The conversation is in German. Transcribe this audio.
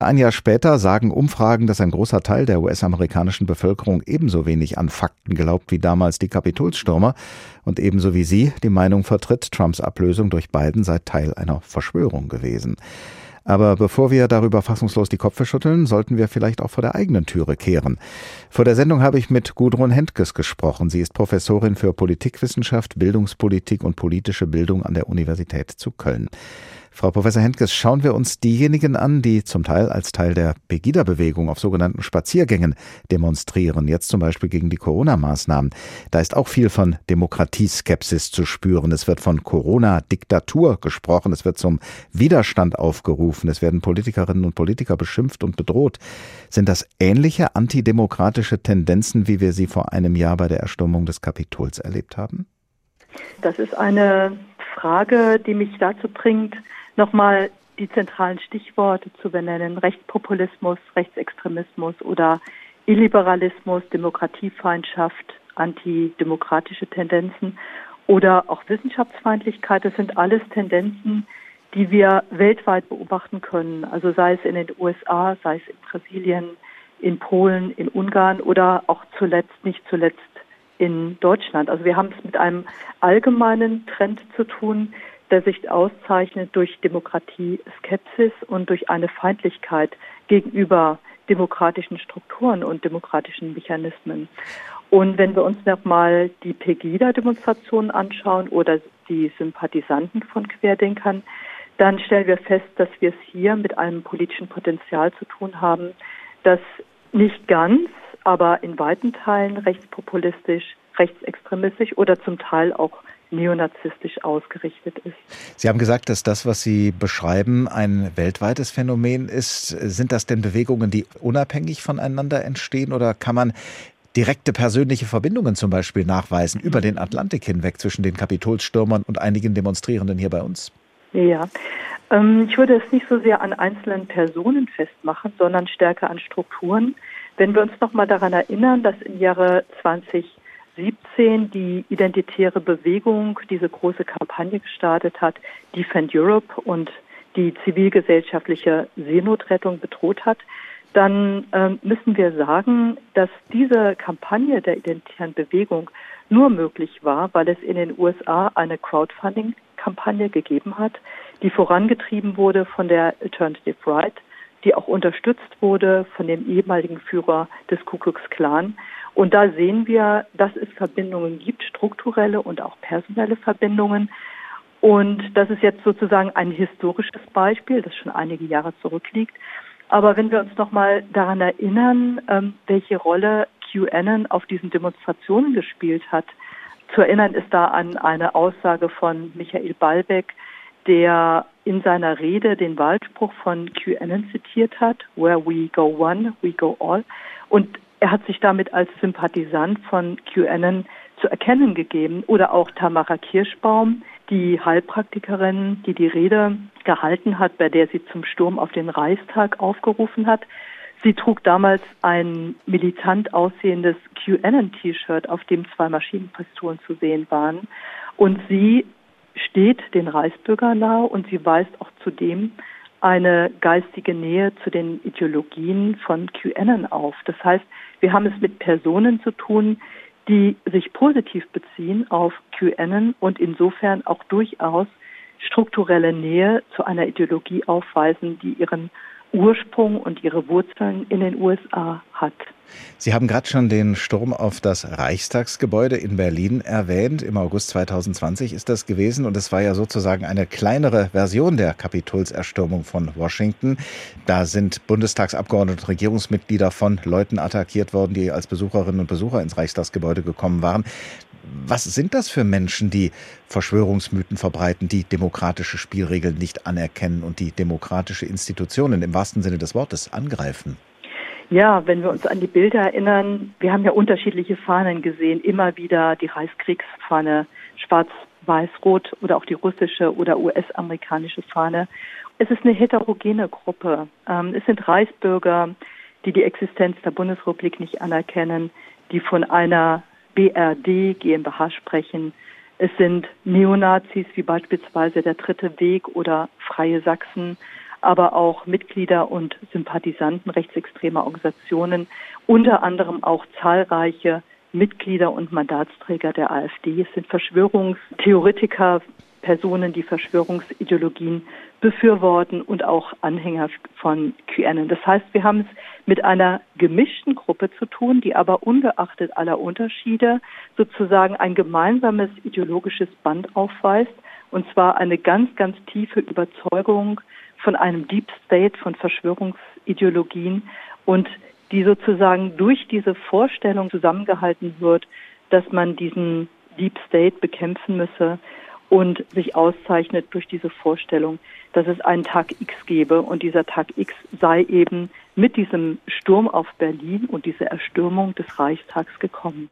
Ein Jahr später sagen Umfragen, dass ein großer Teil der US-amerikanischen Bevölkerung ebenso wenig an Fakten glaubt wie damals die Kapitolstürmer und ebenso wie sie die Meinung vertritt, Trumps Ablösung durch Biden sei Teil einer Verschwörung gewesen. Aber bevor wir darüber fassungslos die Köpfe schütteln, sollten wir vielleicht auch vor der eigenen Türe kehren. Vor der Sendung habe ich mit Gudrun Hentges gesprochen. Sie ist Professorin für Politikwissenschaft, Bildungspolitik und politische Bildung an der Universität zu Köln. Frau Professor Hentges, schauen wir uns diejenigen an, die zum Teil als Teil der Pegida-Bewegung auf sogenannten Spaziergängen demonstrieren, jetzt zum Beispiel gegen die Corona-Maßnahmen. Da ist auch viel von Demokratieskepsis zu spüren. Es wird von Corona-Diktatur gesprochen, es wird zum Widerstand aufgerufen, es werden Politikerinnen und Politiker beschimpft und bedroht. Sind das ähnliche antidemokratische Tendenzen, wie wir sie vor einem Jahr bei der Erstürmung des Kapitols erlebt haben? Das ist eine Frage, die mich dazu bringt, nochmal die zentralen Stichworte zu benennen. Rechtspopulismus, Rechtsextremismus oder Illiberalismus, Demokratiefeindschaft, antidemokratische Tendenzen oder auch Wissenschaftsfeindlichkeit. Das sind alles Tendenzen, die wir weltweit beobachten können. Also sei es in den USA, sei es in Brasilien, in Polen, in Ungarn oder auch zuletzt, nicht zuletzt in Deutschland. Also wir haben es mit einem allgemeinen Trend zu tun, der sich auszeichnet durch Demokratie-Skepsis und durch eine Feindlichkeit gegenüber demokratischen Strukturen und demokratischen Mechanismen. Und wenn wir uns nochmal die Pegida-Demonstrationen anschauen oder die Sympathisanten von Querdenkern, dann stellen wir fest, dass wir es hier mit einem politischen Potenzial zu tun haben, das nicht ganz, aber in weiten Teilen rechtspopulistisch, rechtsextremistisch oder zum Teil auch neonazistisch ausgerichtet ist. Sie haben gesagt, dass das, was Sie beschreiben, ein weltweites Phänomen ist. Sind das denn Bewegungen, die unabhängig voneinander entstehen oder kann man direkte persönliche Verbindungen zum Beispiel nachweisen über den Atlantik hinweg zwischen den Kapitolstürmern und einigen Demonstrierenden hier bei uns? Ja, ähm, ich würde es nicht so sehr an einzelnen Personen festmachen, sondern stärker an Strukturen. Wenn wir uns noch mal daran erinnern, dass im Jahre 20 2017 die identitäre Bewegung diese große Kampagne gestartet hat, Defend Europe und die zivilgesellschaftliche Seenotrettung bedroht hat, dann ähm, müssen wir sagen, dass diese Kampagne der identitären Bewegung nur möglich war, weil es in den USA eine Crowdfunding-Kampagne gegeben hat, die vorangetrieben wurde von der Alternative Right, die auch unterstützt wurde von dem ehemaligen Führer des Ku Klux Klan und da sehen wir, dass es Verbindungen gibt, strukturelle und auch personelle Verbindungen. Und das ist jetzt sozusagen ein historisches Beispiel, das schon einige Jahre zurückliegt. Aber wenn wir uns nochmal daran erinnern, ähm, welche Rolle QAnon auf diesen Demonstrationen gespielt hat, zu erinnern ist da an eine Aussage von Michael Ballbeck, der in seiner Rede den Wahlspruch von QAnon zitiert hat, Where we go one, we go all. Und er hat sich damit als Sympathisant von QAnon zu erkennen gegeben. Oder auch Tamara Kirschbaum, die Heilpraktikerin, die die Rede gehalten hat, bei der sie zum Sturm auf den Reichstag aufgerufen hat. Sie trug damals ein militant aussehendes QAnon-T-Shirt, auf dem zwei Maschinenpistolen zu sehen waren. Und sie steht den Reichsbürgern nahe und sie weist auch zudem eine geistige Nähe zu den Ideologien von QAnon auf. Das heißt, wir haben es mit Personen zu tun, die sich positiv beziehen auf QAnon und insofern auch durchaus strukturelle Nähe zu einer Ideologie aufweisen, die ihren Ursprung und ihre Wurzeln in den USA hat. Sie haben gerade schon den Sturm auf das Reichstagsgebäude in Berlin erwähnt. Im August 2020 ist das gewesen und es war ja sozusagen eine kleinere Version der Kapitolserstürmung von Washington. Da sind Bundestagsabgeordnete und Regierungsmitglieder von Leuten attackiert worden, die als Besucherinnen und Besucher ins Reichstagsgebäude gekommen waren. Was sind das für Menschen, die Verschwörungsmythen verbreiten, die demokratische Spielregeln nicht anerkennen und die demokratische Institutionen im wahrsten Sinne des Wortes angreifen? Ja, wenn wir uns an die Bilder erinnern, wir haben ja unterschiedliche Fahnen gesehen, immer wieder die Reichskriegsfahne, schwarz, weiß, rot oder auch die russische oder US-amerikanische Fahne. Es ist eine heterogene Gruppe. Ähm, es sind Reichsbürger, die die Existenz der Bundesrepublik nicht anerkennen, die von einer BRD GmbH sprechen. Es sind Neonazis wie beispielsweise der Dritte Weg oder Freie Sachsen, aber auch Mitglieder und Sympathisanten rechtsextremer Organisationen, unter anderem auch zahlreiche Mitglieder und Mandatsträger der AfD. Es sind Verschwörungstheoretiker, Personen, die Verschwörungsideologien befürworten und auch Anhänger von QAnon. Das heißt, wir haben es mit einer gemischten Gruppe zu tun, die aber ungeachtet aller Unterschiede sozusagen ein gemeinsames ideologisches Band aufweist, und zwar eine ganz, ganz tiefe Überzeugung von einem Deep State, von Verschwörungsideologien und die sozusagen durch diese Vorstellung zusammengehalten wird, dass man diesen Deep State bekämpfen müsse und sich auszeichnet durch diese Vorstellung, dass es einen Tag X gebe und dieser Tag X sei eben mit diesem Sturm auf Berlin und dieser Erstürmung des Reichstags gekommen.